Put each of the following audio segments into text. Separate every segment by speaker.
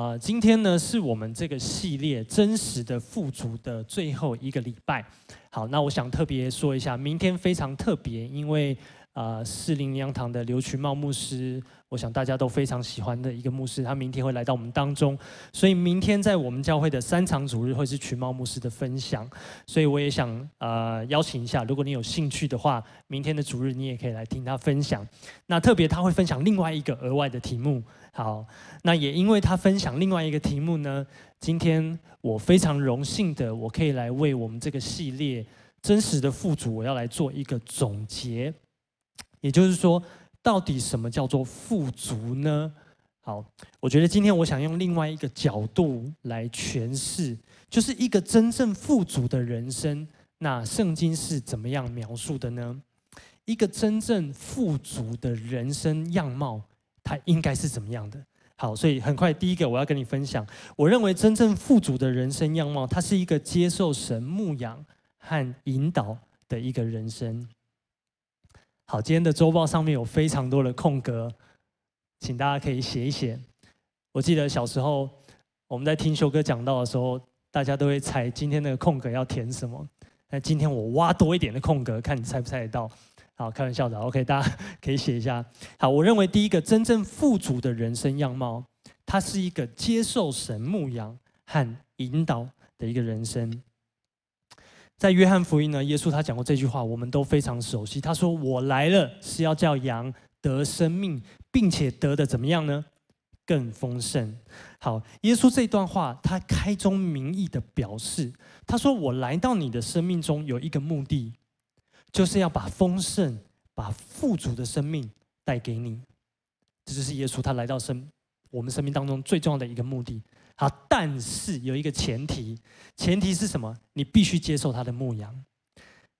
Speaker 1: 啊，今天呢是我们这个系列真实的富足的最后一个礼拜。好，那我想特别说一下，明天非常特别，因为。啊，士林灵粮堂的刘群茂牧师，我想大家都非常喜欢的一个牧师，他明天会来到我们当中，所以明天在我们教会的三场主日会是群茂牧师的分享，所以我也想、呃、邀请一下，如果你有兴趣的话，明天的主日你也可以来听他分享。那特别他会分享另外一个额外的题目，好，那也因为他分享另外一个题目呢，今天我非常荣幸的，我可以来为我们这个系列真实的富足，我要来做一个总结。也就是说，到底什么叫做富足呢？好，我觉得今天我想用另外一个角度来诠释，就是一个真正富足的人生。那圣经是怎么样描述的呢？一个真正富足的人生样貌，它应该是怎么样的？好，所以很快第一个我要跟你分享，我认为真正富足的人生样貌，它是一个接受神牧养和引导的一个人生。好，今天的周报上面有非常多的空格，请大家可以写一写。我记得小时候我们在听修哥讲道的时候，大家都会猜今天那个空格要填什么。那今天我挖多一点的空格，看你猜不猜得到。好，开玩笑的，OK，大家可以写一下。好，我认为第一个真正富足的人生样貌，它是一个接受神牧养和引导的一个人生。在约翰福音呢，耶稣他讲过这句话，我们都非常熟悉。他说：“我来了是要叫羊得生命，并且得的怎么样呢？更丰盛。”好，耶稣这段话，他开宗明义的表示，他说：“我来到你的生命中有一个目的，就是要把丰盛、把富足的生命带给你。”这就是耶稣他来到生我们生命当中最重要的一个目的。好，但是有一个前提，前提是什么？你必须接受他的牧羊，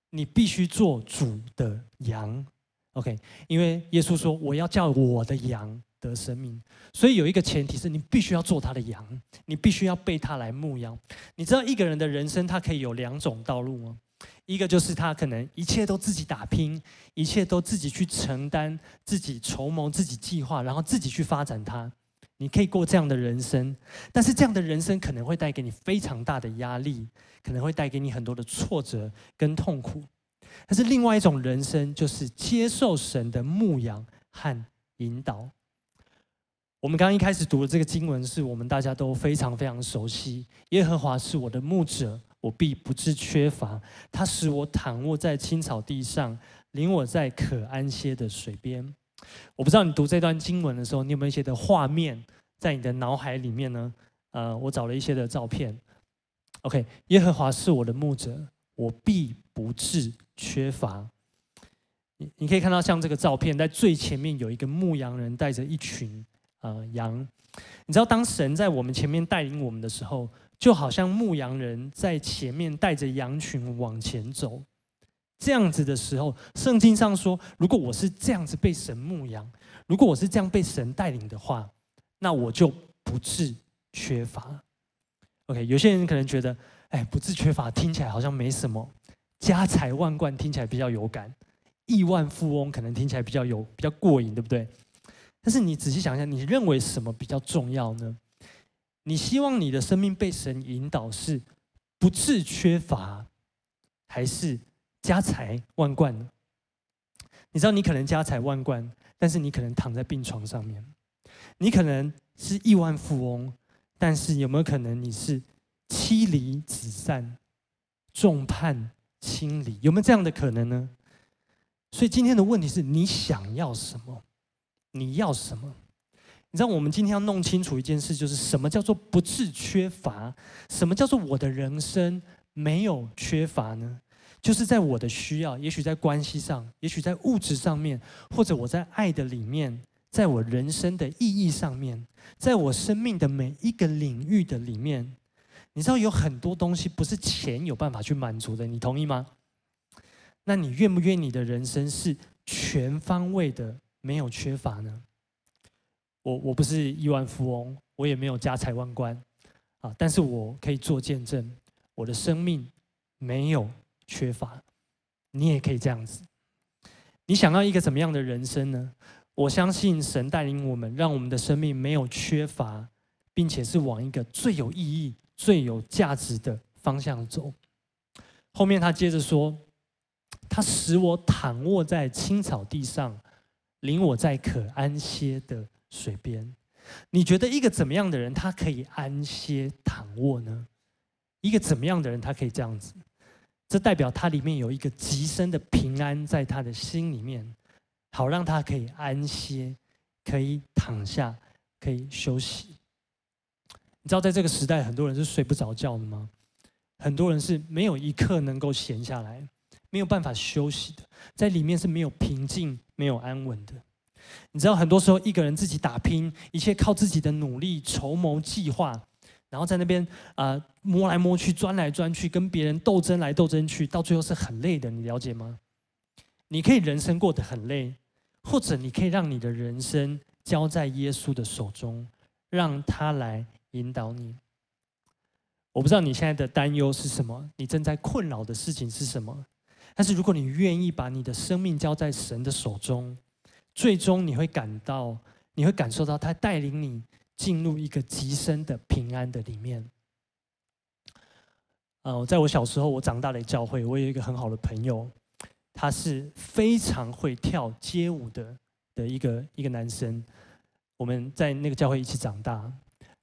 Speaker 1: 你必须做主的羊，OK？因为耶稣说：“我要叫我的羊得生命。”所以有一个前提是你必须要做他的羊，你必须要被他来牧羊。你知道一个人的人生他可以有两种道路吗？一个就是他可能一切都自己打拼，一切都自己去承担，自己筹谋，自己计划，然后自己去发展他。你可以过这样的人生，但是这样的人生可能会带给你非常大的压力，可能会带给你很多的挫折跟痛苦。但是另外一种人生，就是接受神的牧养和引导。我们刚刚一开始读的这个经文，是我们大家都非常非常熟悉。耶和华是我的牧者，我必不致缺乏。他使我躺卧在青草地上，领我在可安歇的水边。我不知道你读这段经文的时候，你有没有一些的画面在你的脑海里面呢？呃，我找了一些的照片。OK，耶和华是我的牧者，我必不致缺乏。你你可以看到，像这个照片，在最前面有一个牧羊人带着一群呃羊。你知道，当神在我们前面带领我们的时候，就好像牧羊人在前面带着羊群往前走。这样子的时候，圣经上说，如果我是这样子被神牧养，如果我是这样被神带领的话，那我就不致缺乏。OK，有些人可能觉得，哎，不致缺乏听起来好像没什么，家财万贯听起来比较有感，亿万富翁可能听起来比较有比较过瘾，对不对？但是你仔细想一想，你认为什么比较重要呢？你希望你的生命被神引导是不致缺乏，还是？家财万贯，你知道你可能家财万贯，但是你可能躺在病床上面；你可能是亿万富翁，但是有没有可能你是妻离子散、众叛亲离？有没有这样的可能呢？所以今天的问题是你想要什么？你要什么？你知道我们今天要弄清楚一件事，就是什么叫做不致缺乏？什么叫做我的人生没有缺乏呢？就是在我的需要，也许在关系上，也许在物质上面，或者我在爱的里面，在我人生的意义上面，在我生命的每一个领域的里面，你知道有很多东西不是钱有办法去满足的，你同意吗？那你愿不愿意你的人生是全方位的没有缺乏呢？我我不是亿万富翁，我也没有家财万贯啊，但是我可以做见证，我的生命没有。缺乏，你也可以这样子。你想要一个怎么样的人生呢？我相信神带领我们，让我们的生命没有缺乏，并且是往一个最有意义、最有价值的方向走。后面他接着说：“他使我躺卧在青草地上，领我在可安歇的水边。”你觉得一个怎么样的人，他可以安歇躺卧呢？一个怎么样的人，他可以这样子？这代表他里面有一个极深的平安在他的心里面，好让他可以安歇，可以躺下，可以休息。你知道，在这个时代，很多人是睡不着觉的吗？很多人是没有一刻能够闲下来，没有办法休息的，在里面是没有平静、没有安稳的。你知道，很多时候一个人自己打拼，一切靠自己的努力、筹谋、计划。然后在那边啊、摸来摸去、钻来钻去，跟别人斗争来斗争去，到最后是很累的。你了解吗？你可以人生过得很累，或者你可以让你的人生交在耶稣的手中，让他来引导你。我不知道你现在的担忧是什么，你正在困扰的事情是什么。但是如果你愿意把你的生命交在神的手中，最终你会感到，你会感受到他带领你。进入一个极深的平安的里面。呃，在我小时候，我长大的教会，我有一个很好的朋友，他是非常会跳街舞的的一个一个男生。我们在那个教会一起长大，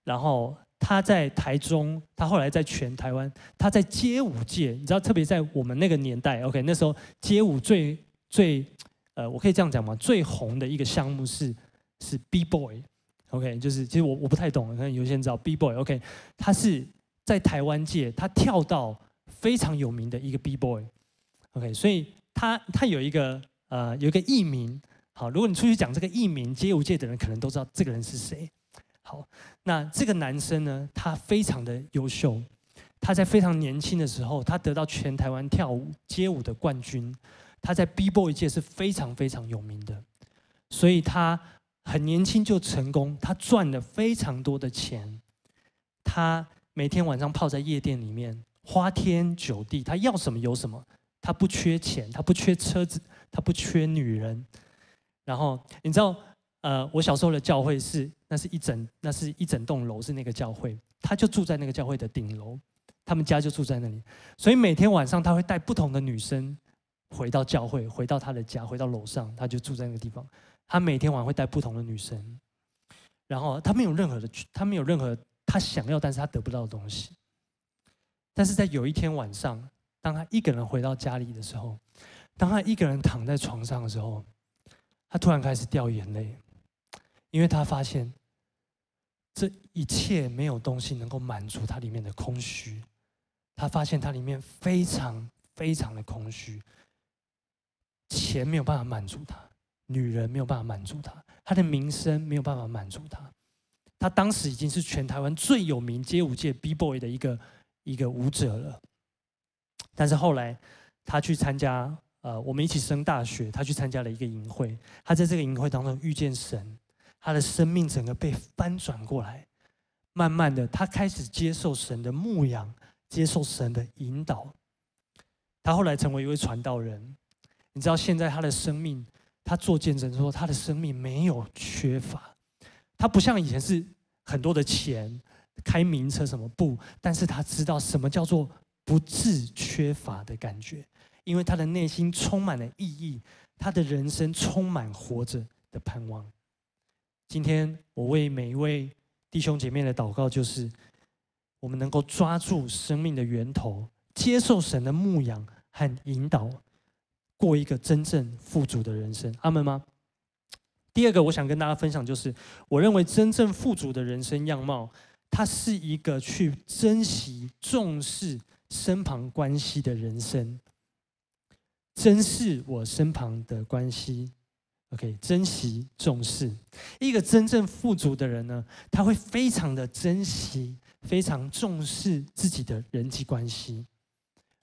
Speaker 1: 然后他在台中，他后来在全台湾，他在街舞界，你知道，特别在我们那个年代，OK，那时候街舞最最呃，我可以这样讲吗？最红的一个项目是是 B-boy。OK，就是其实我我不太懂，可能有些人知道 B-boy，OK，、他是在台湾界，他跳到非常有名的一个 B-boy，OK，、所以他他有一个呃有一个艺名，好，如果你出去讲这个艺名，街舞界的人可能都知道这个人是谁。好，那这个男生呢，他非常的优秀，他在非常年轻的时候，他得到全台湾跳舞街舞的冠军，他在 B-boy 界是非常非常有名的，所以他。很年轻就成功，他赚了非常多的钱。他每天晚上泡在夜店里面，花天酒地，他要什么有什么。他不缺钱，他不缺车子，他不缺女人。然后你知道，呃，我小时候的教会是，那是一整，那是一整栋楼，是那个教会。他就住在那个教会的顶楼，他们家就住在那里。所以每天晚上他会带不同的女生回到教会，回到他的家，回到楼上，他就住在那个地方。他每天晚上会带不同的女生，然后他没有任何的，他没有任何他想要但是他得不到的东西。但是在有一天晚上，当他一个人回到家里的时候，当他一个人躺在床上的时候，他突然开始掉眼泪，因为他发现这一切没有东西能够满足他里面的空虚。他发现他里面非常非常的空虚，钱没有办法满足他。女人没有办法满足他，他的名声没有办法满足他。他当时已经是全台湾最有名街舞界 B-boy 的一个一个舞者了。但是后来他去参加，呃，我们一起升大学，他去参加了一个营会。他在这个营会当中遇见神，他的生命整个被翻转过来。慢慢的，他开始接受神的牧养，接受神的引导。他后来成为一位传道人。你知道现在他的生命。他做见证说，他的生命没有缺乏，他不像以前是很多的钱、开名车什么不，但是他知道什么叫做不自缺乏的感觉，因为他的内心充满了意义，他的人生充满活着的盼望。今天我为每一位弟兄姐妹的祷告，就是我们能够抓住生命的源头，接受神的牧养和引导。过一个真正富足的人生，阿门吗？第二个，我想跟大家分享，就是我认为真正富足的人生样貌，它是一个去珍惜、重视身旁关系的人生。珍视我身旁的关系，OK，珍惜、重视。一个真正富足的人呢，他会非常的珍惜、非常重视自己的人际关系，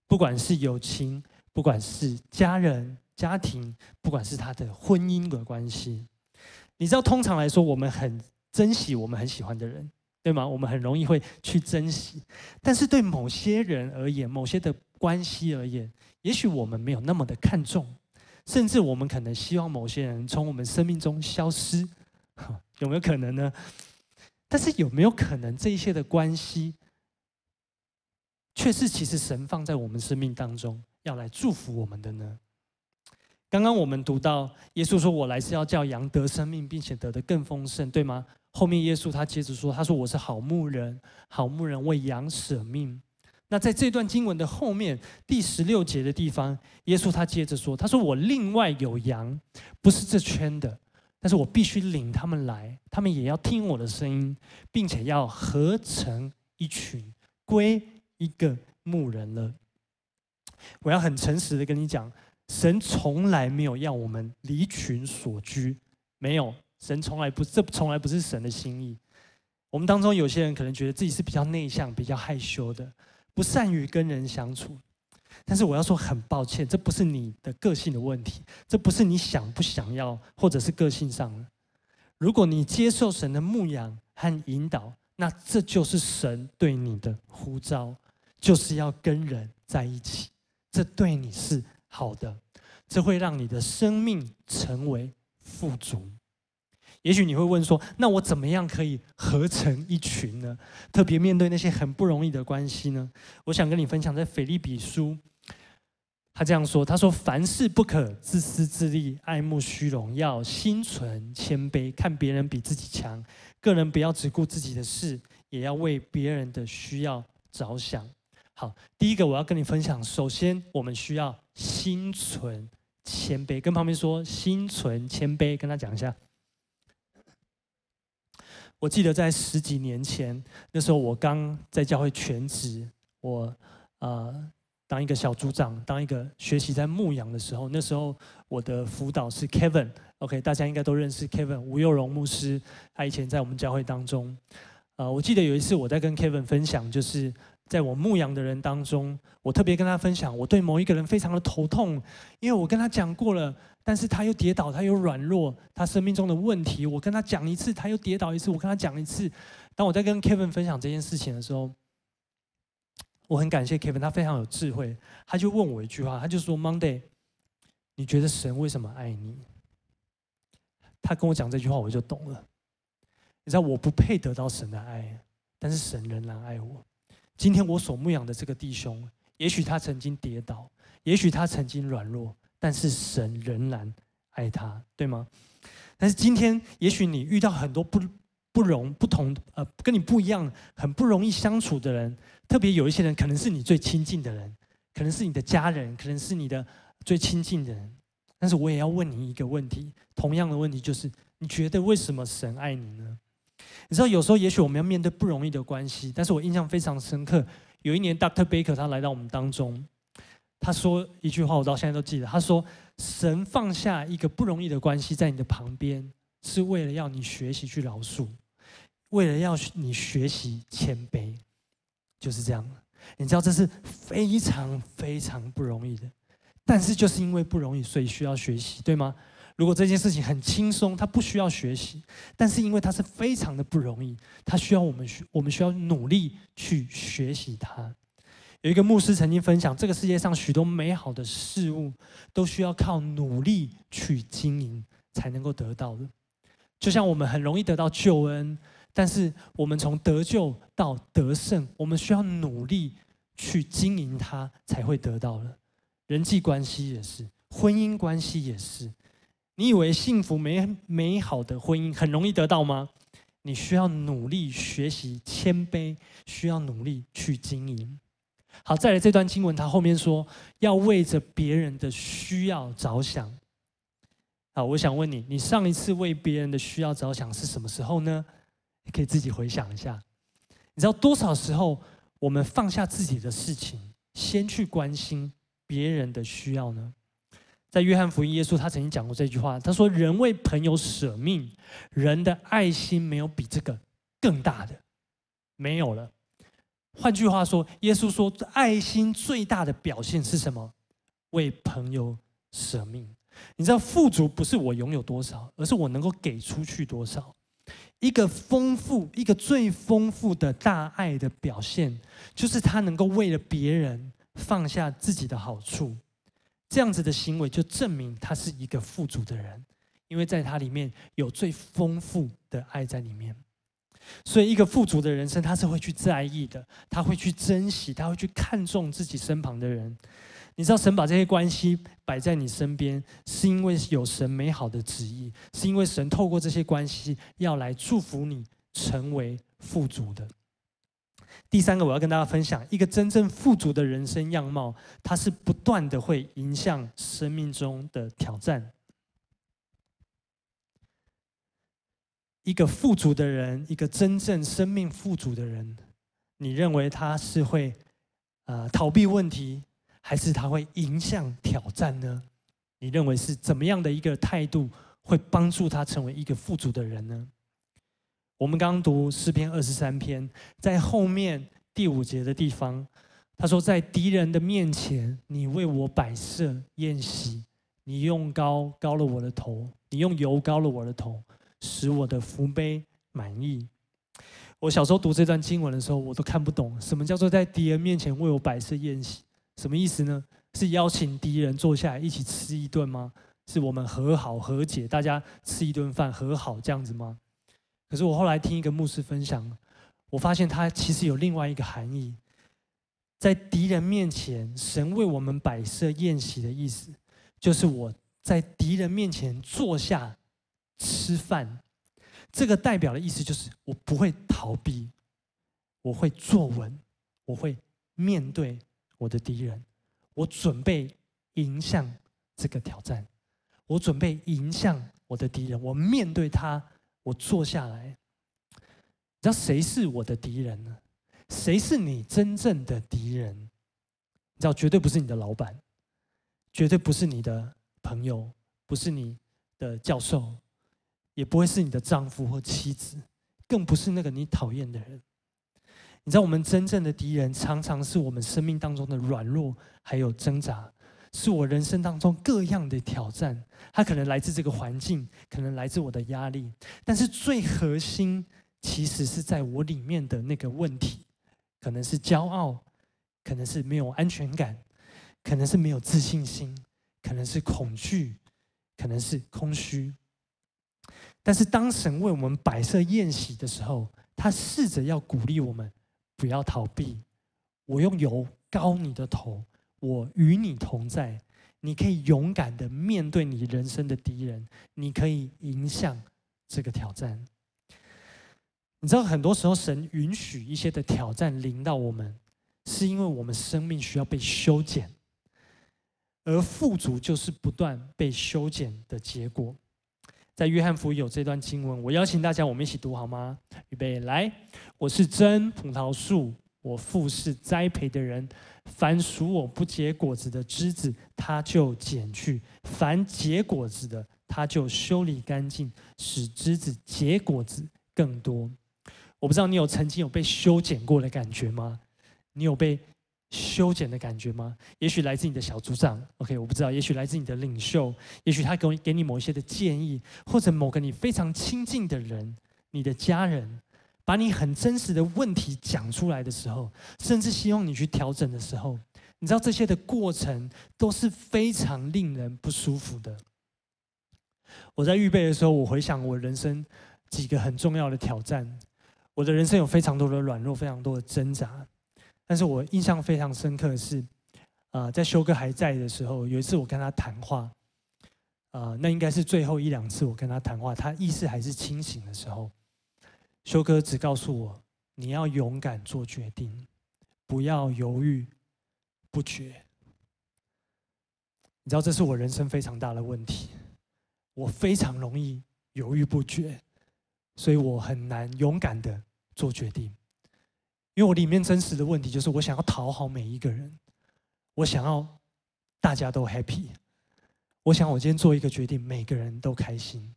Speaker 1: 不管是友情。不管是家人、家庭，不管是他的婚姻的关系，你知道，通常来说，我们很珍惜我们很喜欢的人，对吗？我们很容易会去珍惜，但是对某些人而言，某些的关系而言，也许我们没有那么的看重，甚至我们可能希望某些人从我们生命中消失，有没有可能呢？但是有没有可能这一些的关系，却是其实神放在我们生命当中要来祝福我们的呢？刚刚我们读到耶稣说：“我来是要叫羊得生命，并且得的更丰盛，对吗？”后面耶稣他接着说：“他说我是好牧人，好牧人为羊舍命。”那在这段经文的后面第十六节的地方，耶稣他接着说：“他说我另外有羊，不是这圈的，但是我必须领他们来，他们也要听我的声音，并且要合成一群，归一个牧人了。”我要很诚实的跟你讲。神从来没有要我们离群索居，没有。神从来不，这从来不是神的心意。我们当中有些人可能觉得自己是比较内向、比较害羞的，不善于跟人相处。但是我要说，很抱歉，这不是你的个性的问题，这不是你想不想要，或者是个性上的。如果你接受神的牧养和引导，那这就是神对你的呼召，就是要跟人在一起。这对你是。好的，这会让你的生命成为富足。也许你会问说：“那我怎么样可以合成一群呢？特别面对那些很不容易的关系呢？”我想跟你分享，在腓立比书，他这样说：“他说，凡事不可自私自利，爱慕虚荣，要心存谦卑，看别人比自己强，个人不要只顾自己的事，也要为别人的需要着想。”好，第一个我要跟你分享，首先我们需要心存谦卑，跟旁边说心存谦卑，跟他讲一下。我记得在十几年前，那时候我刚在教会全职，我呃当一个小组长，当一个学习在牧养的时候，那时候我的辅导是 Kevin，OK，大家应该都认识 Kevin 吴佑荣牧师，他以前在我们教会当中，呃，我记得有一次我在跟 Kevin 分享，就是。在我牧养的人当中，我特别跟他分享，我对某一个人非常的头痛，因为我跟他讲过了，但是他又跌倒，他又软弱，他生命中的问题，我跟他讲一次，他又跌倒一次，我跟他讲一次。当我在跟 Kevin 分享这件事情的时候，我很感谢 Kevin，他非常有智慧，他就问我一句话，他就说：“Monday，你觉得神为什么爱你？”他跟我讲这句话，我就懂了。你知道我不配得到神的爱，但是神仍然爱我。今天我所牧养的这个弟兄，也许他曾经跌倒，也许他曾经软弱，但是神仍然爱他，对吗？但是今天，也许你遇到很多不不容不同呃，跟你不一样，很不容易相处的人，特别有一些人可能是你最亲近的人，可能是你的家人，可能是你的最亲近的人。但是我也要问你一个问题，同样的问题就是：你觉得为什么神爱你呢？你知道，有时候也许我们要面对不容易的关系，但是我印象非常深刻。有一年，Dr. Baker 他来到我们当中，他说一句话，我到现在都记得。他说：“神放下一个不容易的关系在你的旁边，是为了要你学习去饶恕，为了要你学习谦卑，就是这样。你知道这是非常非常不容易的，但是就是因为不容易，所以需要学习，对吗？”如果这件事情很轻松，他不需要学习，但是因为他是非常的不容易，他需要我们需，我们需要努力去学习它。有一个牧师曾经分享，这个世界上许多美好的事物都需要靠努力去经营才能够得到的。就像我们很容易得到救恩，但是我们从得救到得胜，我们需要努力去经营它才会得到的。人际关系也是，婚姻关系也是。你以为幸福美美好的婚姻很容易得到吗？你需要努力学习谦卑，需要努力去经营。好，再来这段经文，他后面说要为着别人的需要着想。好，我想问你，你上一次为别人的需要着想是什么时候呢？你可以自己回想一下。你知道多少时候我们放下自己的事情，先去关心别人的需要呢？在约翰福音，耶稣他曾经讲过这句话，他说：“人为朋友舍命，人的爱心没有比这个更大的，没有了。”换句话说，耶稣说，爱心最大的表现是什么？为朋友舍命。你知道，富足不是我拥有多少，而是我能够给出去多少。一个丰富，一个最丰富的大爱的表现，就是他能够为了别人放下自己的好处。这样子的行为就证明他是一个富足的人，因为在他里面有最丰富的爱在里面。所以，一个富足的人生，他是会去在意的，他会去珍惜，他会去看重自己身旁的人。你知道，神把这些关系摆在你身边，是因为有神美好的旨意，是因为神透过这些关系要来祝福你成为富足的。第三个，我要跟大家分享一个真正富足的人生样貌，它是不断的会迎向生命中的挑战。一个富足的人，一个真正生命富足的人，你认为他是会呃逃避问题，还是他会迎向挑战呢？你认为是怎么样的一个态度会帮助他成为一个富足的人呢？我们刚读诗篇二十三篇，在后面第五节的地方，他说：“在敌人的面前，你为我摆设宴席，你用膏膏了我的头，你用油膏了我的头。”使我的福杯满溢。我小时候读这段经文的时候，我都看不懂什么叫做在敌人面前为我摆设宴席，什么意思呢？是邀请敌人坐下来一起吃一顿吗？是我们和好和解，大家吃一顿饭和好这样子吗？可是我后来听一个牧师分享，我发现他其实有另外一个含义，在敌人面前，神为我们摆设宴席的意思，就是我在敌人面前坐下。吃饭，这个代表的意思就是我不会逃避，我会坐稳，我会面对我的敌人，我准备迎向这个挑战，我准备迎向我的敌人，我面对他，我坐下来。你知道谁是我的敌人呢？谁是你真正的敌人？你知道绝对不是你的老板，绝对不是你的朋友，不是你的教授。也不会是你的丈夫或妻子，更不是那个你讨厌的人。你知道，我们真正的敌人，常常是我们生命当中的软弱，还有挣扎，是我人生当中各样的挑战。它可能来自这个环境，可能来自我的压力，但是最核心，其实是在我里面的那个问题，可能是骄傲，可能是没有安全感，可能是没有自信心，可能是恐惧，可能是空虚。但是，当神为我们摆设宴席的时候，他试着要鼓励我们不要逃避。我用油膏你的头，我与你同在。你可以勇敢的面对你人生的敌人，你可以迎向这个挑战。你知道，很多时候神允许一些的挑战临到我们，是因为我们生命需要被修剪，而富足就是不断被修剪的结果。在约翰福音有这段经文，我邀请大家，我们一起读好吗？预备来，我是真葡萄树，我父是栽培的人。凡属我不结果子的枝子，他就剪去；凡结果子的，他就修理干净，使枝子结果子更多。我不知道你有曾经有被修剪过的感觉吗？你有被？修剪的感觉吗？也许来自你的小组长，OK，我不知道。也许来自你的领袖，也许他给给你某一些的建议，或者某个你非常亲近的人，你的家人，把你很真实的问题讲出来的时候，甚至希望你去调整的时候，你知道这些的过程都是非常令人不舒服的。我在预备的时候，我回想我人生几个很重要的挑战，我的人生有非常多的软弱，非常多的挣扎。但是我印象非常深刻的是，啊，在修哥还在的时候，有一次我跟他谈话，啊，那应该是最后一两次我跟他谈话，他意识还是清醒的时候，修哥只告诉我，你要勇敢做决定，不要犹豫不决。你知道这是我人生非常大的问题，我非常容易犹豫不决，所以我很难勇敢的做决定。因为我里面真实的问题就是，我想要讨好每一个人，我想要大家都 happy，我想我今天做一个决定，每个人都开心。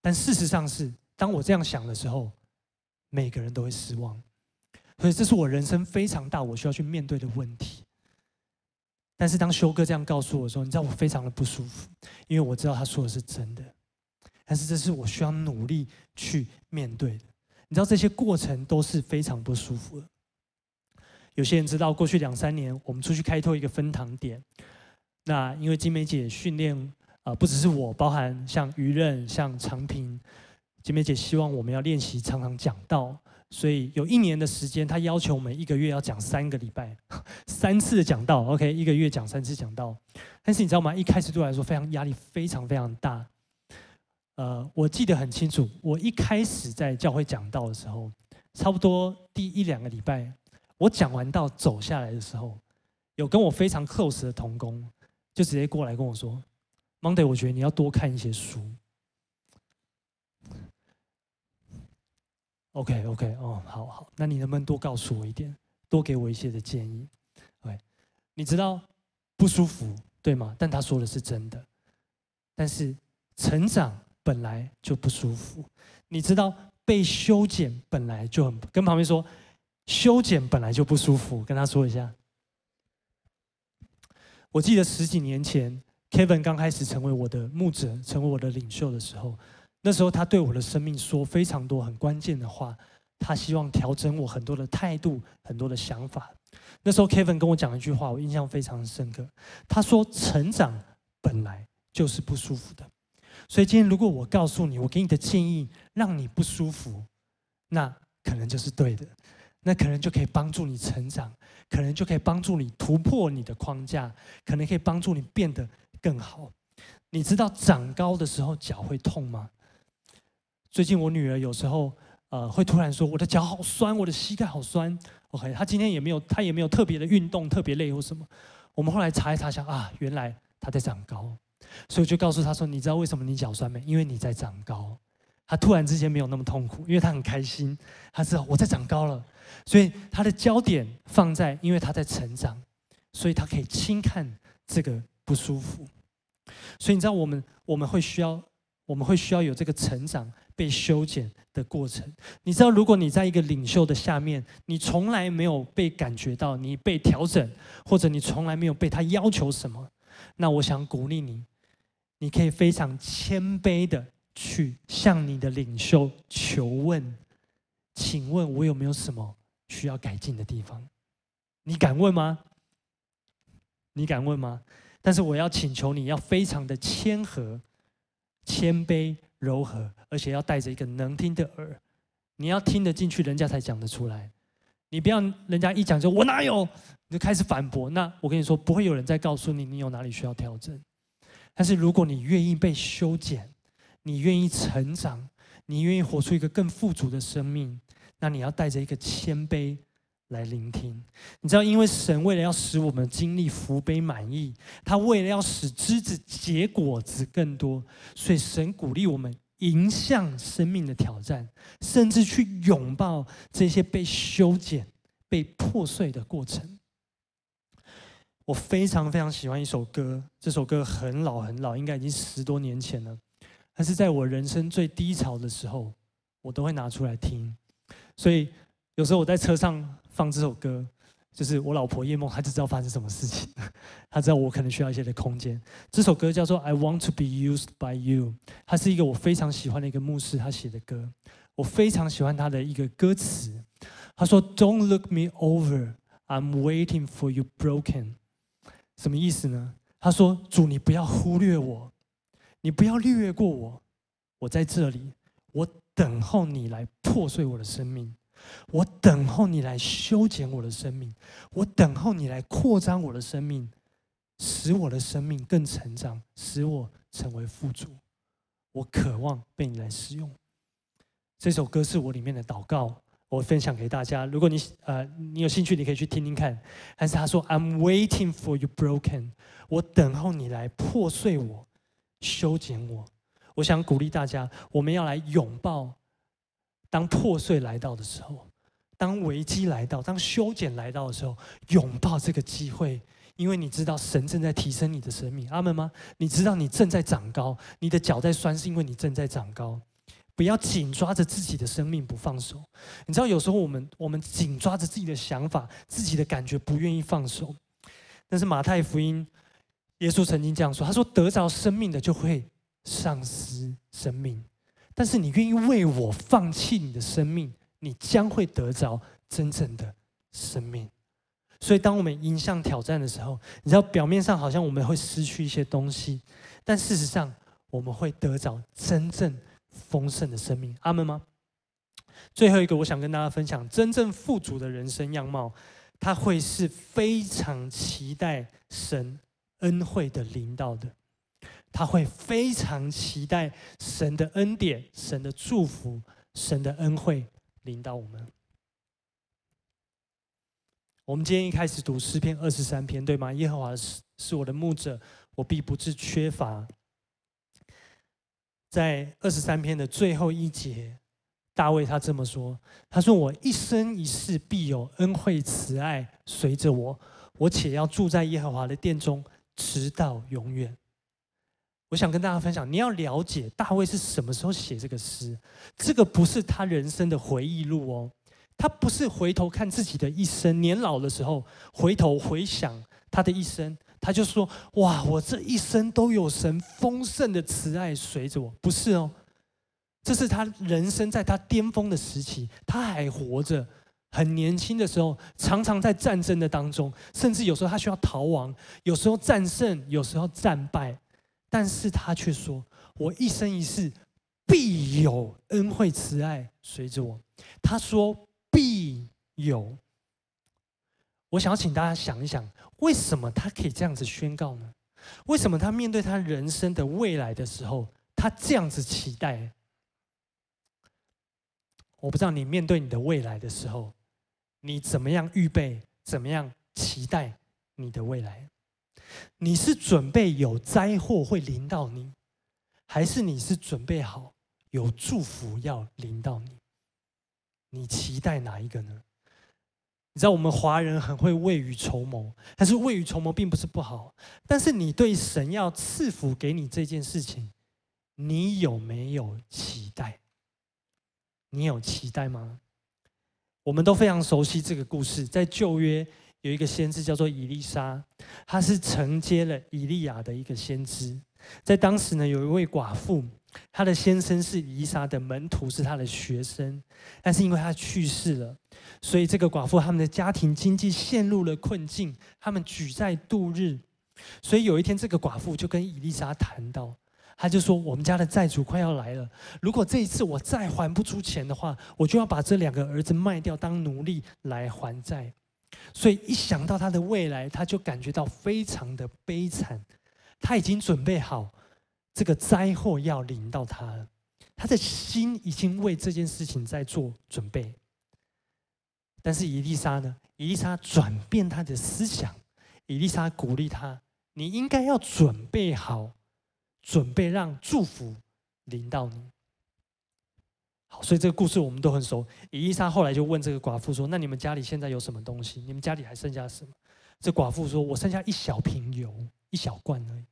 Speaker 1: 但事实上是，当我这样想的时候，每个人都会失望。所以这是我人生非常大，我需要去面对的问题。但是当修哥这样告诉我说，你知道我非常的不舒服，因为我知道他说的是真的。但是这是我需要努力去面对的。你知道这些过程都是非常不舒服的。有些人知道，过去两三年我们出去开拓一个分堂点，那因为金梅姐训练啊，不只是我，包含像于任、像长平，金梅姐希望我们要练习常常讲道，所以有一年的时间，她要求我们一个月要讲三个礼拜，三次的讲道。OK，一个月讲三次讲道。但是你知道吗？一开始对我来说非常压力非常非常大。呃，我记得很清楚，我一开始在教会讲道的时候，差不多第一两个礼拜，我讲完道走下来的时候，有跟我非常 close 的同工，就直接过来跟我说：“Monday，我觉得你要多看一些书。” OK OK 哦，好好，那你能不能多告诉我一点，多给我一些的建议？OK，你知道不舒服对吗？但他说的是真的，但是成长本来就不舒服。你知道被修剪本来就很，跟旁边说，修剪本来就不舒服，跟他说一下。我记得十几年前，Kevin 刚开始成为我的牧者，成为我的领袖的时候。那时候，他对我的生命说非常多很关键的话，他希望调整我很多的态度、很多的想法。那时候，Kevin 跟我讲一句话，我印象非常深刻。他说：“成长本来就是不舒服的，所以今天如果我告诉你，我给你的建议让你不舒服，那可能就是对的，那可能就可以帮助你成长，可能就可以帮助你突破你的框架，可能可以帮助你变得更好。你知道长高的时候脚会痛吗？”最近我女儿有时候呃会突然说，我的脚好酸，我的膝盖好酸。OK，她今天也没有，她也没有特别的运动，特别累或什么。我们后来查一查想啊，原来她在长高，所以我就告诉她说，你知道为什么你脚酸没？因为你在长高。她突然之间没有那么痛苦，因为她很开心，她知道我在长高了，所以她的焦点放在，因为她在成长，所以她可以轻看这个不舒服。所以你知道我们我们会需要我们会需要有这个成长。被修剪的过程，你知道，如果你在一个领袖的下面，你从来没有被感觉到你被调整，或者你从来没有被他要求什么，那我想鼓励你，你可以非常谦卑的去向你的领袖求问，请问我有没有什么需要改进的地方？你敢问吗？你敢问吗？但是我要请求你要非常的谦和、谦卑。柔和，而且要带着一个能听的耳，你要听得进去，人家才讲得出来。你不要人家一讲就我哪有，你就开始反驳。那我跟你说，不会有人再告诉你你有哪里需要调整。但是如果你愿意被修剪，你愿意成长，你愿意活出一个更富足的生命，那你要带着一个谦卑。来聆听，你知道，因为神为了要使我们经历福杯满溢，他为了要使枝子结果子更多，所以神鼓励我们迎向生命的挑战，甚至去拥抱这些被修剪、被破碎的过程。我非常非常喜欢一首歌，这首歌很老很老，应该已经十多年前了，但是在我人生最低潮的时候，我都会拿出来听，所以有时候我在车上。放这首歌，就是我老婆叶梦，她就知道发生什么事情，她知道我可能需要一些的空间。这首歌叫做《I Want to Be Used by You》，它是一个我非常喜欢的一个牧师他写的歌，我非常喜欢他的一个歌词。他说：“Don't look me over, I'm waiting for you broken。”什么意思呢？他说：“主，你不要忽略我，你不要略过我，我在这里，我等候你来破碎我的生命。”我等候你来修剪我的生命，我等候你来扩张我的生命，使我的生命更成长，使我成为富足。我渴望被你来使用。这首歌是我里面的祷告，我分享给大家。如果你呃你有兴趣，你可以去听听看。但是他说：“I'm waiting for you broken。”我等候你来破碎我，修剪我。我想鼓励大家，我们要来拥抱。当破碎来到的时候，当危机来到，当修剪来到的时候，拥抱这个机会，因为你知道神正在提升你的生命，阿门吗？你知道你正在长高，你的脚在酸，是因为你正在长高。不要紧抓着自己的生命不放手。你知道有时候我们我们紧抓着自己的想法、自己的感觉，不愿意放手。但是马太福音，耶稣曾经这样说：“他说得着生命的就会丧失生命。”但是你愿意为我放弃你的生命，你将会得着真正的生命。所以，当我们迎向挑战的时候，你知道表面上好像我们会失去一些东西，但事实上我们会得着真正丰盛的生命。阿门吗？最后一个，我想跟大家分享，真正富足的人生样貌，他会是非常期待神恩惠的临到的，他会非常期待神的恩典、神的祝福、神的恩惠临到我们。我们今天一开始读诗篇二十三篇，对吗？耶和华是是我的牧者，我必不致缺乏。在二十三篇的最后一节。大卫他这么说：“他说我一生一世必有恩惠慈爱随着我，我且要住在耶和华的殿中，直到永远。”我想跟大家分享，你要了解大卫是什么时候写这个诗，这个不是他人生的回忆录哦，他不是回头看自己的一生，年老的时候回头回想他的一生，他就说：“哇，我这一生都有神丰盛的慈爱随着我。”不是哦。这是他人生在他巅峰的时期，他还活着，很年轻的时候，常常在战争的当中，甚至有时候他需要逃亡，有时候战胜，有时候战败，但是他却说：“我一生一世必有恩惠慈爱随着我。”他说：“必有。”我想要请大家想一想，为什么他可以这样子宣告呢？为什么他面对他人生的未来的时候，他这样子期待？我不知道你面对你的未来的时候，你怎么样预备？怎么样期待你的未来？你是准备有灾祸会临到你，还是你是准备好有祝福要临到你？你期待哪一个呢？你知道我们华人很会未雨绸缪，但是未雨绸缪并不是不好。但是你对神要赐福给你这件事情，你有没有期待？你有期待吗？我们都非常熟悉这个故事，在旧约有一个先知叫做以利沙，他是承接了以利亚的一个先知。在当时呢，有一位寡妇，她的先生是以利沙的门徒，是他的学生，但是因为他去世了，所以这个寡妇他们的家庭经济陷入了困境，他们举债度日。所以有一天，这个寡妇就跟以利沙谈到。他就说：“我们家的债主快要来了，如果这一次我再还不出钱的话，我就要把这两个儿子卖掉当奴隶来还债。”所以一想到他的未来，他就感觉到非常的悲惨。他已经准备好这个灾祸要临到他了，他的心已经为这件事情在做准备。但是以丽莎呢？以丽莎转变他的思想，以丽莎鼓励他：“你应该要准备好。”准备让祝福临到你。好，所以这个故事我们都很熟。以利沙后来就问这个寡妇说：“那你们家里现在有什么东西？你们家里还剩下什么？”这寡妇说：“我剩下一小瓶油，一小罐而已。”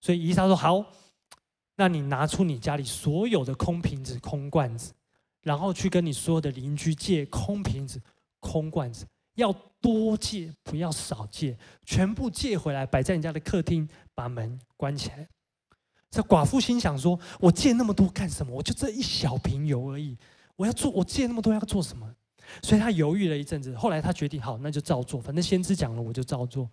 Speaker 1: 所以以利沙说：“好，那你拿出你家里所有的空瓶子、空罐子，然后去跟你所有的邻居借空瓶子、空罐子，要多借，不要少借，全部借回来，摆在你家的客厅，把门关起来。”这寡妇心想说：“我借那么多干什么？我就这一小瓶油而已，我要做，我借那么多要做什么？”所以他犹豫了一阵子，后来他决定：“好，那就照做，反正先知讲了，我就照做。”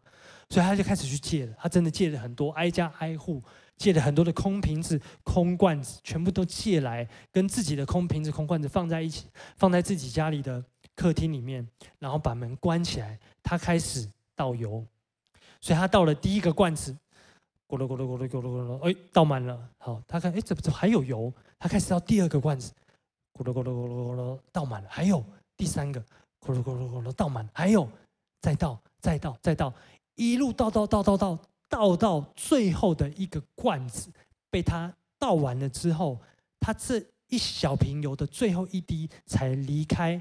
Speaker 1: 所以他就开始去借了。他真的借了很多，挨家挨户借了很多的空瓶子、空罐子，全部都借来，跟自己的空瓶子、空罐子放在一起，放在自己家里的客厅里面，然后把门关起来。他开始倒油，所以他倒了第一个罐子。咕噜咕噜咕噜咕噜咕噜，哎，倒满了。好，他看，哎，怎么怎么还有油？他开始倒第二个罐子，咕噜咕噜咕噜咕噜，倒满了。还有第三个，咕噜咕噜咕噜，倒满。还有，再倒，再倒，再倒，一路倒倒倒倒倒，倒到最后的一个罐子被他倒完了之后，他这一小瓶油的最后一滴才离开，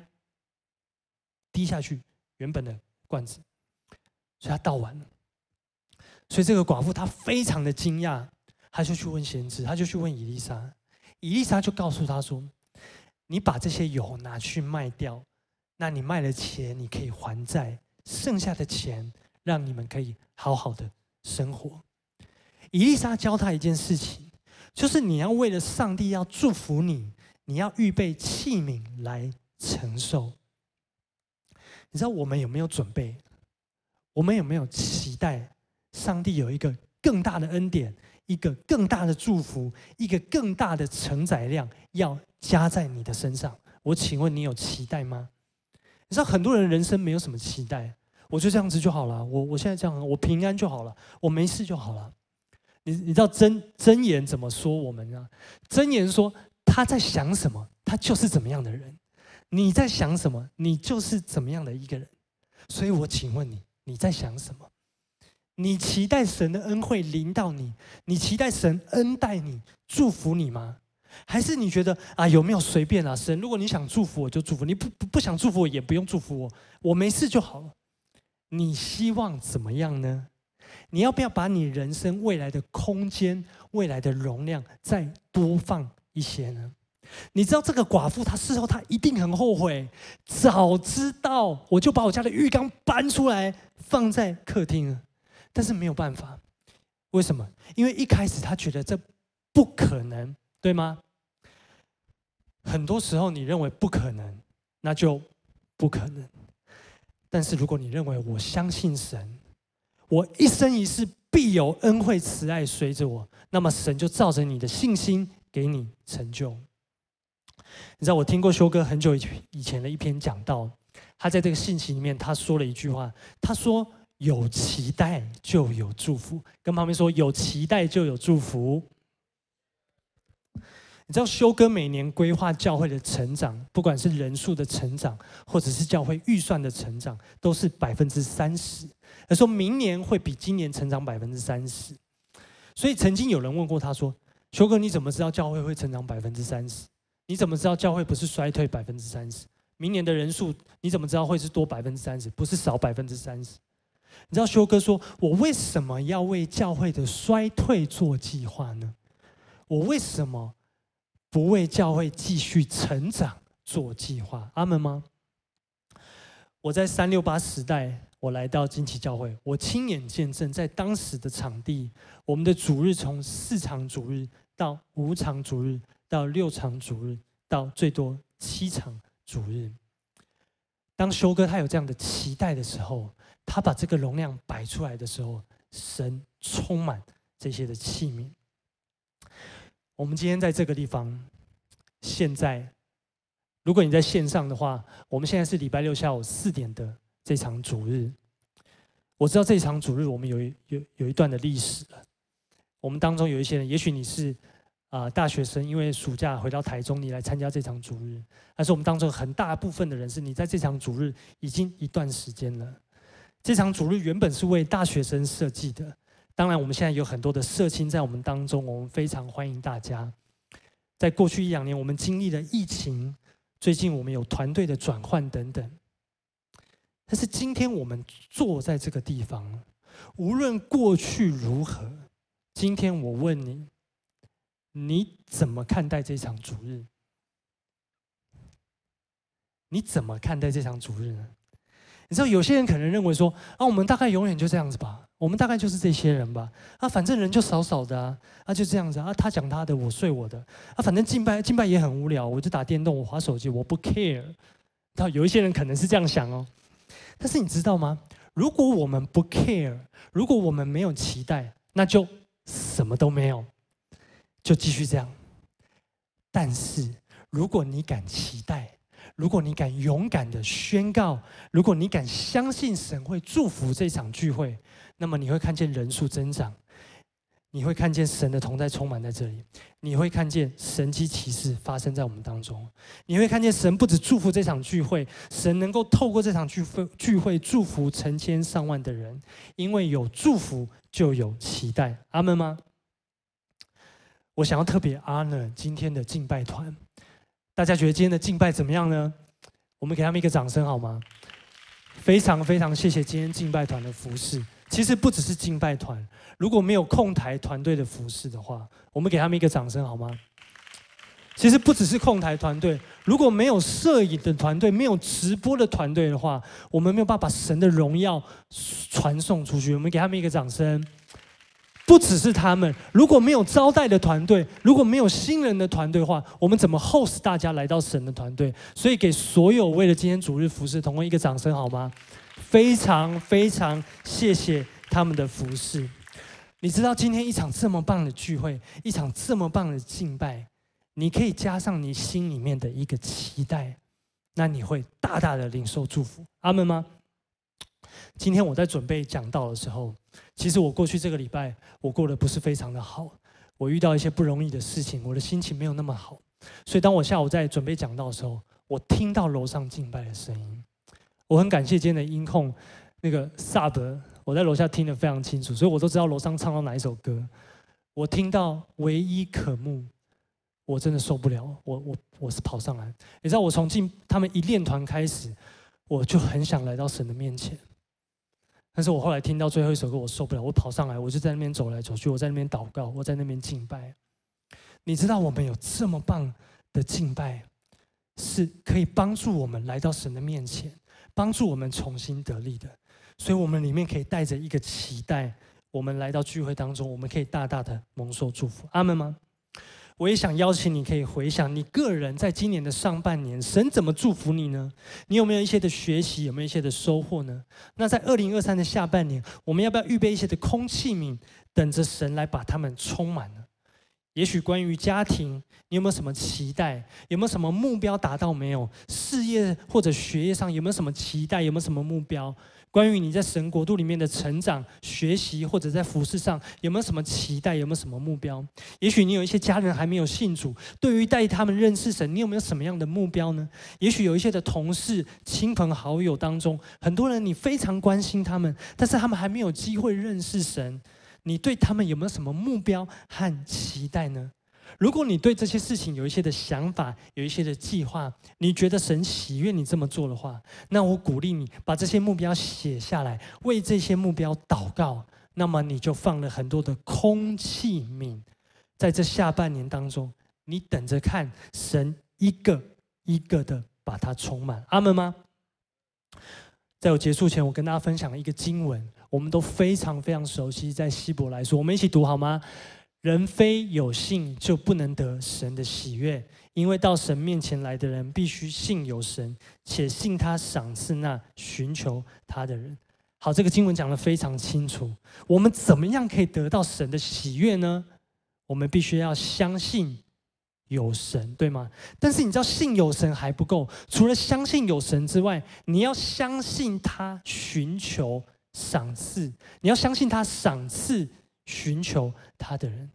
Speaker 1: 滴下去原本的罐子，所以他倒完了。所以这个寡妇她非常的惊讶，她就去问先知，她就去问伊丽莎，伊丽莎就告诉她说：“你把这些油拿去卖掉，那你卖了钱，你可以还债，剩下的钱让你们可以好好的生活。”伊丽莎教他一件事情，就是你要为了上帝要祝福你，你要预备器皿来承受。你知道我们有没有准备？我们有没有期待？上帝有一个更大的恩典，一个更大的祝福，一个更大的承载量要加在你的身上。我请问你有期待吗？你知道很多人人生没有什么期待，我就这样子就好了。我我现在这样，我平安就好了，我没事就好了。你你知道箴箴言怎么说我们呢？箴言说他在想什么，他就是怎么样的人。你在想什么，你就是怎么样的一个人。所以我请问你，你在想什么？你期待神的恩惠临到你？你期待神恩待你、祝福你吗？还是你觉得啊，有没有随便啊？神，如果你想祝福我就祝福你，不不不想祝福我也不用祝福我，我没事就好了。你希望怎么样呢？你要不要把你人生未来的空间、未来的容量再多放一些呢？你知道这个寡妇，她事后她一定很后悔，早知道我就把我家的浴缸搬出来放在客厅了。但是没有办法，为什么？因为一开始他觉得这不可能，对吗？很多时候你认为不可能，那就不可能。但是如果你认为我相信神，我一生一世必有恩惠慈爱随着我，那么神就照着你的信心给你成就。你知道我听过修哥很久以前的一篇讲道，他在这个信息里面他说了一句话，他说。有期待就有祝福，跟旁边说有期待就有祝福。你知道修哥每年规划教会的成长，不管是人数的成长，或者是教会预算的成长，都是百分之三十。他说明年会比今年成长百分之三十。所以曾经有人问过他说：“修哥，你怎么知道教会会成长百分之三十？你怎么知道教会不是衰退百分之三十？明年的人数你怎么知道会是多百分之三十，不是少百分之三十？”你知道修哥说：“我为什么要为教会的衰退做计划呢？我为什么不为教会继续成长做计划？”阿门吗？我在三六八时代，我来到惊奇教会，我亲眼见证在当时的场地，我们的主日从四场主日到五场主日到六场主日到最多七场主日。当修哥他有这样的期待的时候，他把这个容量摆出来的时候，神充满这些的器皿。我们今天在这个地方，现在，如果你在线上的话，我们现在是礼拜六下午四点的这场主日。我知道这场主日我们有有有一段的历史了。我们当中有一些人，也许你是啊大学生，因为暑假回到台中，你来参加这场主日。但是我们当中很大部分的人是你在这场主日已经一段时间了。这场主日原本是为大学生设计的，当然我们现在有很多的社青在我们当中，我们非常欢迎大家。在过去一两年，我们经历了疫情，最近我们有团队的转换等等。但是今天我们坐在这个地方，无论过去如何，今天我问你，你怎么看待这场主日？你怎么看待这场主日呢？你知道有些人可能认为说啊，我们大概永远就这样子吧，我们大概就是这些人吧，啊，反正人就少少的啊，啊，就这样子啊，他讲他的，我睡我的，啊，反正敬拜敬拜也很无聊，我就打电动，我滑手机，我不 care。到有一些人可能是这样想哦，但是你知道吗？如果我们不 care，如果我们没有期待，那就什么都没有，就继续这样。但是如果你敢期待，如果你敢勇敢的宣告，如果你敢相信神会祝福这场聚会，那么你会看见人数增长，你会看见神的同在充满在这里，你会看见神迹奇事发生在我们当中，你会看见神不止祝福这场聚会，神能够透过这场聚会聚会祝福成千上万的人，因为有祝福就有期待，阿门吗？我想要特别 honor 今天的敬拜团。大家觉得今天的敬拜怎么样呢？我们给他们一个掌声好吗？非常非常谢谢今天敬拜团的服侍。其实不只是敬拜团，如果没有控台团队的服侍的话，我们给他们一个掌声好吗？其实不只是控台团队，如果没有摄影的团队，没有直播的团队的话，我们没有办法把神的荣耀传送出去。我们给他们一个掌声。不只是他们，如果没有招待的团队，如果没有新人的团队的话，我们怎么 host 大家来到神的团队？所以给所有为了今天主日服侍同工一个掌声好吗？非常非常谢谢他们的服侍。你知道今天一场这么棒的聚会，一场这么棒的敬拜，你可以加上你心里面的一个期待，那你会大大的领受祝福，阿门吗？今天我在准备讲道的时候，其实我过去这个礼拜我过得不是非常的好，我遇到一些不容易的事情，我的心情没有那么好，所以当我下午在准备讲道的时候，我听到楼上敬拜的声音，我很感谢今天的音控那个萨德。我在楼下听得非常清楚，所以我都知道楼上唱到哪一首歌。我听到唯一可慕，我真的受不了，我我我是跑上来。你知道，我从进他们一练团开始，我就很想来到神的面前。但是我后来听到最后一首歌，我受不了，我跑上来，我就在那边走来走去，我在那边祷告，我在那边敬拜。你知道，我们有这么棒的敬拜，是可以帮助我们来到神的面前，帮助我们重新得力的。所以，我们里面可以带着一个期待，我们来到聚会当中，我们可以大大的蒙受祝福。阿门吗？我也想邀请你，可以回想你个人在今年的上半年，神怎么祝福你呢？你有没有一些的学习？有没有一些的收获呢？那在二零二三的下半年，我们要不要预备一些的空器皿，等着神来把他们充满呢？也许关于家庭，你有没有什么期待？有没有什么目标达到没有？事业或者学业上有没有什么期待？有没有什么目标？关于你在神国度里面的成长、学习，或者在服事上，有没有什么期待？有没有什么目标？也许你有一些家人还没有信主，对于带他们认识神，你有没有什么样的目标呢？也许有一些的同事、亲朋好友当中，很多人你非常关心他们，但是他们还没有机会认识神，你对他们有没有什么目标和期待呢？如果你对这些事情有一些的想法，有一些的计划，你觉得神喜悦你这么做的话，那我鼓励你把这些目标写下来，为这些目标祷告。那么你就放了很多的空气皿，在这下半年当中，你等着看神一个一个的把它充满。阿门吗？在我结束前，我跟大家分享了一个经文，我们都非常非常熟悉，在希伯来书，我们一起读好吗？人非有信就不能得神的喜悦，因为到神面前来的人必须信有神，且信他赏赐那寻求他的人。好，这个经文讲得非常清楚。我们怎么样可以得到神的喜悦呢？我们必须要相信有神，对吗？但是你知道，信有神还不够，除了相信有神之外，你要相信他寻求赏赐，你要相信他赏赐。寻求他的人，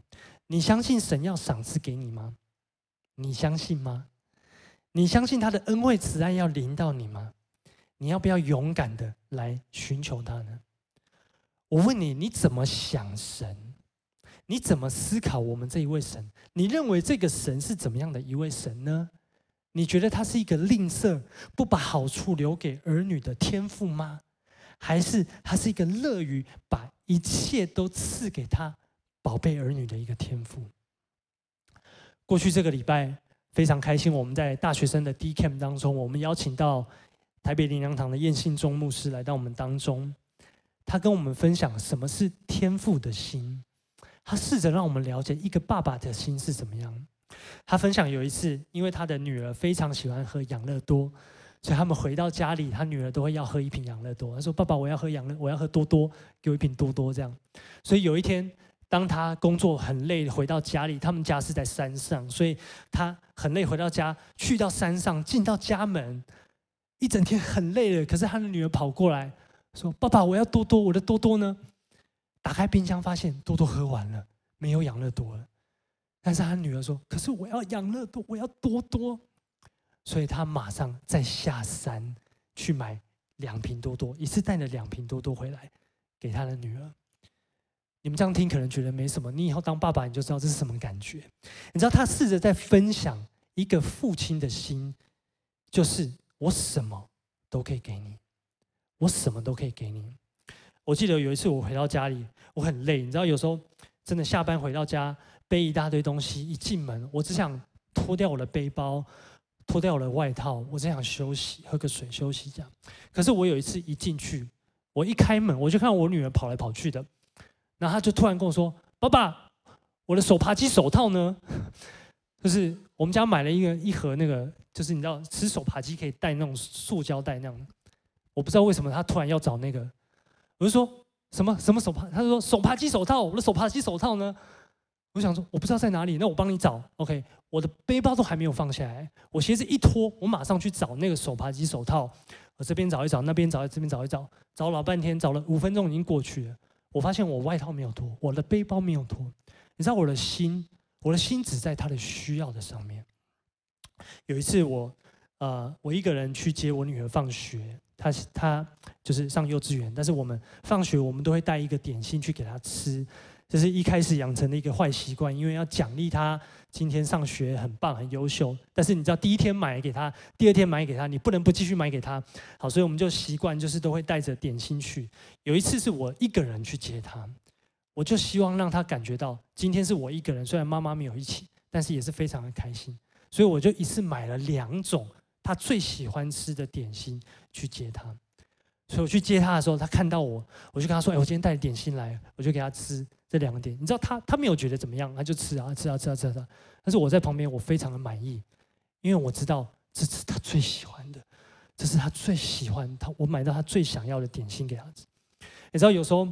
Speaker 1: 你相信神要赏赐给你吗？你相信吗？你相信他的恩惠慈爱要临到你吗？你要不要勇敢的来寻求他呢？我问你，你怎么想神？你怎么思考我们这一位神？你认为这个神是怎么样的一位神呢？你觉得他是一个吝啬、不把好处留给儿女的天父吗？还是他是一个乐于把一切都赐给他宝贝儿女的一个天赋。过去这个礼拜非常开心，我们在大学生的 D Camp 当中，我们邀请到台北灵粮堂的燕信忠牧师来到我们当中，他跟我们分享什么是天赋的心，他试着让我们了解一个爸爸的心是怎么样。他分享有一次，因为他的女儿非常喜欢喝养乐多。所以他们回到家里，他女儿都会要喝一瓶养乐多。他说：“爸爸，我要喝养乐，我要喝多多，给我一瓶多多。”这样。所以有一天，当他工作很累回到家里，他们家是在山上，所以他很累回到家，去到山上，进到家门，一整天很累了。可是他的女儿跑过来说：“爸爸，我要多多，我的多多呢？”打开冰箱，发现多多喝完了，没有养乐多了。但是他女儿说：“可是我要养乐多，我要多多。”所以他马上再下山去买两瓶多多，一次带了两瓶多多回来给他的女儿。你们这样听可能觉得没什么，你以后当爸爸你就知道这是什么感觉。你知道他试着在分享一个父亲的心，就是我什么都可以给你，我什么都可以给你。我记得有一次我回到家里，我很累，你知道有时候真的下班回到家背一大堆东西，一进门我只想脱掉我的背包。脱掉我的外套，我只想休息，喝个水休息这样。可是我有一次一进去，我一开门，我就看我女儿跑来跑去的，然后他就突然跟我说：“爸爸，我的手扒鸡手套呢？” 就是我们家买了一个一盒那个，就是你知道吃手扒鸡可以带那种塑胶袋那样的。我不知道为什么他突然要找那个，我就说什么什么手扒？他就说手扒鸡手套，我的手扒鸡手套呢？我想说我不知道在哪里，那我帮你找。OK，我的背包都还没有放下来，我鞋子一脱，我马上去找那个手扒鸡手套。我这边找一找，那边找，这边找一找，找老半天，找了五分钟已经过去了。我发现我外套没有脱，我的背包没有脱。你知道我的心，我的心只在他的需要的上面。有一次我，呃，我一个人去接我女儿放学，她她就是上幼稚园，但是我们放学我们都会带一个点心去给她吃。这是一开始养成的一个坏习惯，因为要奖励他今天上学很棒、很优秀。但是你知道，第一天买给他，第二天买给他，你不能不继续买给他。好，所以我们就习惯，就是都会带着点心去。有一次是我一个人去接他，我就希望让他感觉到今天是我一个人，虽然妈妈没有一起，但是也是非常的开心。所以我就一次买了两种他最喜欢吃的点心去接他。所以我去接他的时候，他看到我，我就跟他说：“哎，我今天带点心来，我就给他吃。”这两个点，你知道他他没有觉得怎么样，他就吃啊吃啊吃啊吃啊吃啊。但是我在旁边，我非常的满意，因为我知道这是他最喜欢的，这是他最喜欢他我买到他最想要的点心给他吃。你知道有时候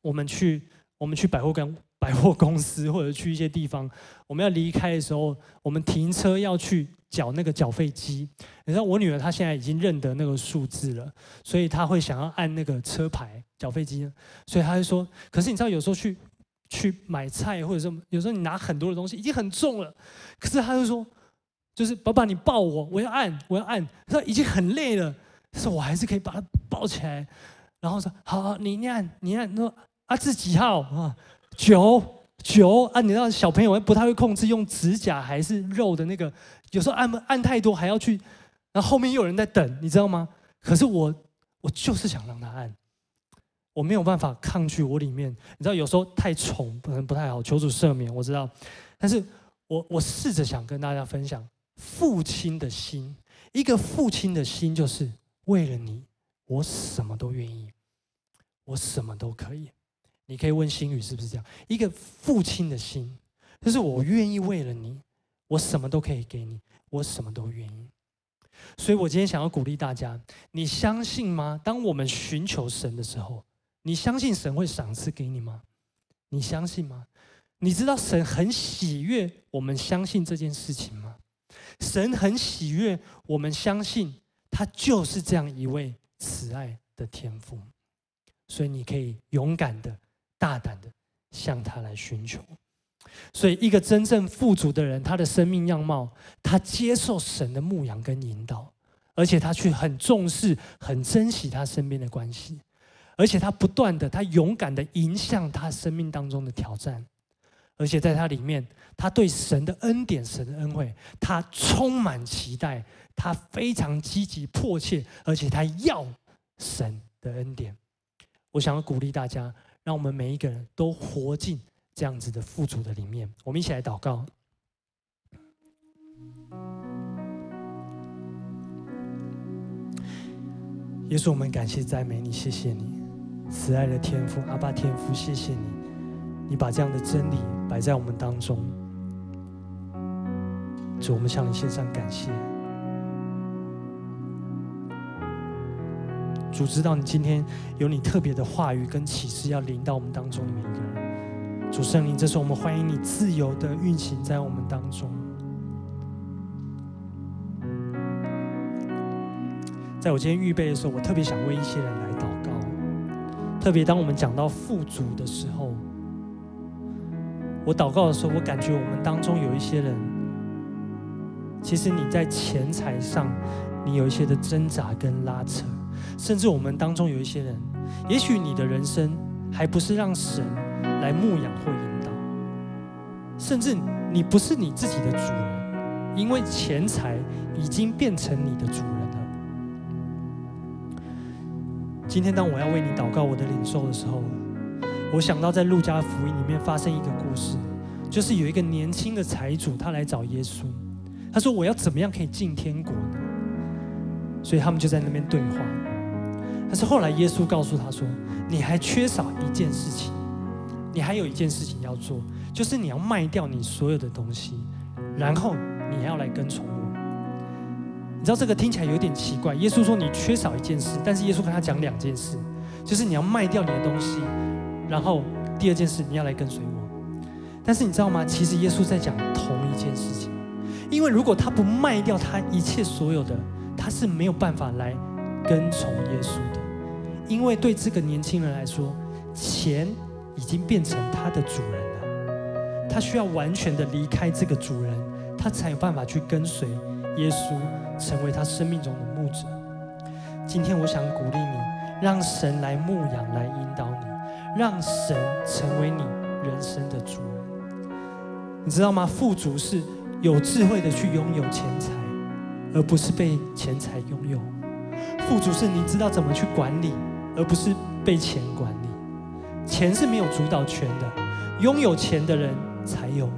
Speaker 1: 我们去我们去百货跟百货公司或者去一些地方，我们要离开的时候，我们停车要去。缴那个缴费机，你知道我女儿她现在已经认得那个数字了，所以她会想要按那个车牌缴费机，所以她就说：“可是你知道有时候去去买菜或者什么，有时候你拿很多的东西已经很重了，可是她就说，就是爸爸你抱我，我要按我要按，她说已经很累了，但是我还是可以把它抱起来，然后说好，好，你你按你按，说啊这几号啊九。”九啊，你知道小朋友不太会控制用指甲还是肉的那个，有时候按按太多还要去，然后后面又有人在等，你知道吗？可是我我就是想让他按，我没有办法抗拒我里面，你知道有时候太宠可能不太好，求主赦免，我知道，但是我我试着想跟大家分享父亲的心，一个父亲的心就是为了你，我什么都愿意，我什么都可以。你可以问心宇是不是这样？一个父亲的心，就是我愿意为了你，我什么都可以给你，我什么都愿意。所以我今天想要鼓励大家，你相信吗？当我们寻求神的时候，你相信神会赏赐给你吗？你相信吗？你知道神很喜悦我们相信这件事情吗？神很喜悦我们相信他就是这样一位慈爱的天父，所以你可以勇敢的。大胆的向他来寻求，所以一个真正富足的人，他的生命样貌，他接受神的牧养跟引导，而且他去很重视、很珍惜他身边的关系，而且他不断的、他勇敢的迎向他生命当中的挑战，而且在他里面，他对神的恩典、神的恩惠，他充满期待，他非常积极、迫切，而且他要神的恩典。我想要鼓励大家。让我们每一个人都活进这样子的富足的里面。我们一起来祷告。耶稣，我们感谢赞美你，谢谢你，慈爱的天父，阿爸天父，谢谢你，你把这样的真理摆在我们当中。主，我们向你献上感谢。主知道你今天有你特别的话语跟启示要临到我们当中的每一个人。主圣灵，这时候我们欢迎你自由的运行在我们当中。在我今天预备的时候，我特别想为一些人来祷告。特别当我们讲到富足的时候，我祷告的时候，我感觉我们当中有一些人，其实你在钱财上，你有一些的挣扎跟拉扯。甚至我们当中有一些人，也许你的人生还不是让神来牧养或引导，甚至你不是你自己的主人，因为钱财已经变成你的主人了。今天当我要为你祷告我的领受的时候，我想到在路加福音里面发生一个故事，就是有一个年轻的财主，他来找耶稣，他说：“我要怎么样可以进天国呢？”所以他们就在那边对话。但是后来耶稣告诉他说：“你还缺少一件事情，你还有一件事情要做，就是你要卖掉你所有的东西，然后你还要来跟从我。”你知道这个听起来有点奇怪。耶稣说你缺少一件事，但是耶稣跟他讲两件事。就是你要卖掉你的东西，然后第二件事你要来跟随我。但是你知道吗？其实耶稣在讲同一件事情，因为如果他不卖掉他一切所有的，他是没有办法来跟从耶稣。因为对这个年轻人来说，钱已经变成他的主人了，他需要完全的离开这个主人，他才有办法去跟随耶稣，成为他生命中的牧者。今天我想鼓励你，让神来牧养，来引导你，让神成为你人生的主人。你知道吗？富足是有智慧的去拥有钱财，而不是被钱财拥有。富足是你知道怎么去管理，而不是被钱管理。钱是没有主导权的，拥有钱的人才有。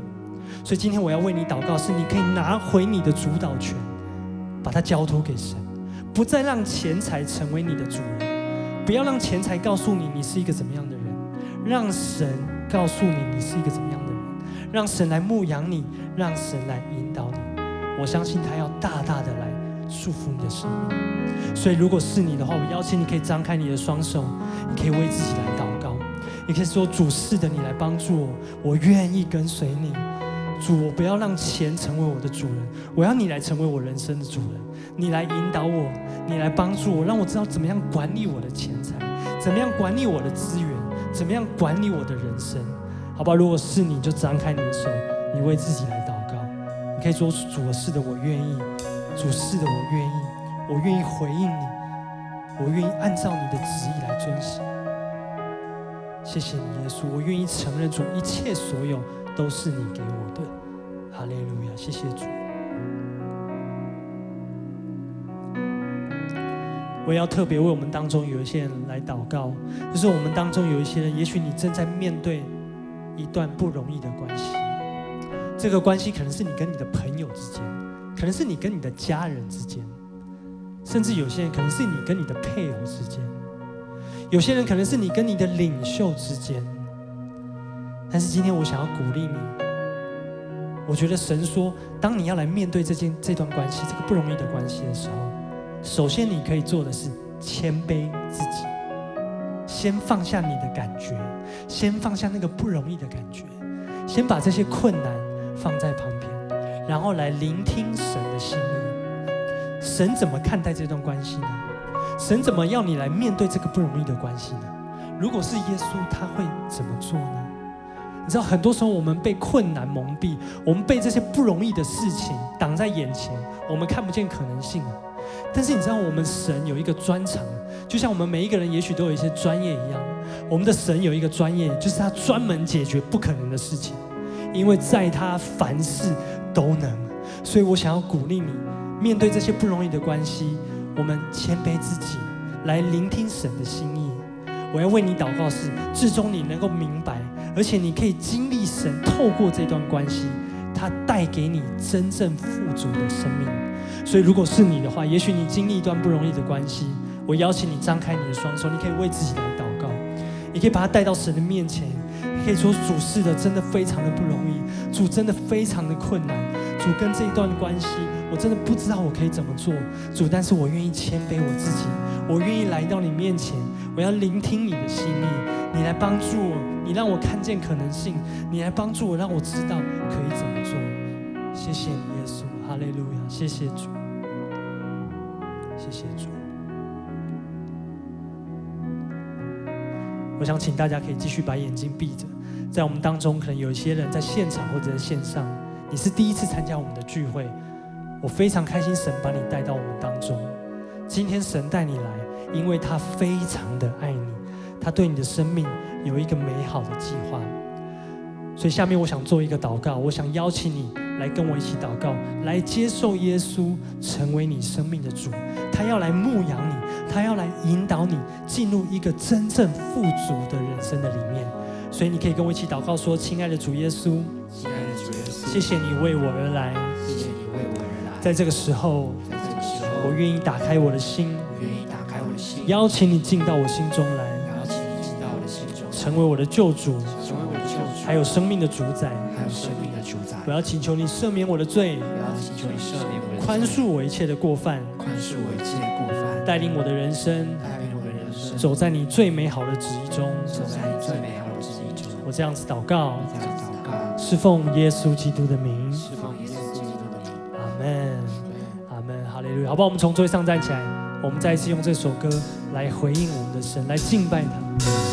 Speaker 1: 所以今天我要为你祷告，是你可以拿回你的主导权，把它交托给神，不再让钱财成为你的主人，不要让钱财告诉你你是一个怎么样的人，让神告诉你你是一个怎么样的人。让神来牧养你，让神来引导你。我相信他要大大的来束缚你的生命。所以，如果是你的话，我邀请你可以张开你的双手，你可以为自己来祷告。你可以说：“主，是的，你来帮助我，我愿意跟随你。主，我不要让钱成为我的主人，我要你来成为我人生的主人。你来引导我，你来帮助我，让我知道怎么样管理我的钱财，怎么样管理我的资源，怎么样管理我的人生。”好吧，如果是你，就张开你的手，你为自己来祷告。你可以说：“主，是的，我愿意。主，是的，我愿意。我愿意回应你，我愿意按照你的旨意来遵行。谢谢你，耶稣，我愿意承认主，一切所有都是你给我的。哈利路亚，谢谢主。我要特别为我们当中有一些人来祷告，就是我们当中有一些人，也许你正在面对。一段不容易的关系，这个关系可能是你跟你的朋友之间，可能是你跟你的家人之间，甚至有些人可能是你跟你的配偶之间，有些人可能是你跟你的领袖之间。但是今天我想要鼓励你，我觉得神说，当你要来面对这件这段关系，这个不容易的关系的时候，首先你可以做的是谦卑自己。先放下你的感觉，先放下那个不容易的感觉，先把这些困难放在旁边，然后来聆听神的心意。神怎么看待这段关系呢？神怎么要你来面对这个不容易的关系呢？如果是耶稣，他会怎么做呢？你知道，很多时候我们被困难蒙蔽，我们被这些不容易的事情挡在眼前，我们看不见可能性。但是你知道，我们神有一个专长。就像我们每一个人，也许都有一些专业一样，我们的神有一个专业，就是他专门解决不可能的事情，因为在他凡事都能。所以我想要鼓励你，面对这些不容易的关系，我们谦卑自己，来聆听神的心意。我要为你祷告是，至终你能够明白，而且你可以经历神透过这段关系，他带给你真正富足的生命。所以如果是你的话，也许你经历一段不容易的关系。我邀请你张开你的双手，你可以为自己来祷告，你可以把它带到神的面前，你可以说，主是的，真的非常的不容易，主真的非常的困难，主跟这一段关系，我真的不知道我可以怎么做，主，但是我愿意谦卑我自己，我愿意来到你面前，我要聆听你的心意，你来帮助我，你让我看见可能性，你来帮助我，让我知道可以怎么做。谢谢你，耶稣，哈利路亚，谢谢主，谢谢主。我想请大家可以继续把眼睛闭着，在我们当中，可能有一些人在现场或者在线上，你是第一次参加我们的聚会，我非常开心，神把你带到我们当中。今天神带你来，因为他非常的爱你，他对你的生命有一个美好的计划。所以下面我想做一个祷告，我想邀请你来跟我一起祷告，来接受耶稣成为你生命的主，他要来牧养你。他要来引导你进入一个真正富足的人生的里面，所以你可以跟我一起祷告说：“亲爱的主耶
Speaker 2: 稣，
Speaker 1: 谢谢你为我而来，
Speaker 2: 谢谢你为我而来。
Speaker 1: 在这个时候，
Speaker 2: 在这个时候，
Speaker 1: 我愿意打开我的心，
Speaker 2: 我愿意打开我的心，
Speaker 1: 邀请你进到我心中来，
Speaker 2: 邀请你进到我的心中，
Speaker 1: 成为我的救主，
Speaker 2: 成为我的救主，
Speaker 1: 还有生命的主宰，
Speaker 2: 还有生命的主宰。
Speaker 1: 我要请求你赦免我的罪，
Speaker 2: 我要请求你赦免我的罪，
Speaker 1: 宽恕我一切的过犯，
Speaker 2: 宽恕我一切的过犯，
Speaker 1: 带领我的人生，
Speaker 2: 带领我的人生，走在你最美好的旨意中。
Speaker 1: 走在你最美好的旨意中。
Speaker 2: 我这样子祷告，是奉耶稣基督的名。
Speaker 1: 是奉耶稣基督的名。
Speaker 2: 阿门，阿门，哈利路亚。好不好？我们从座位上站起来，我们再一次用这首歌来回应我们的神，来敬拜他。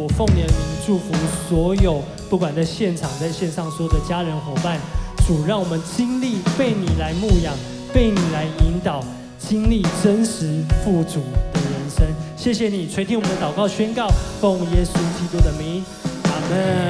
Speaker 2: 我奉你的名祝福所有不管在现场、在线上所有的家人伙伴。主，让我们经历被你来牧养、被你来引导，经历真实富足的人生。谢谢你垂听我们的祷告宣告，奉耶稣基督的名，阿门。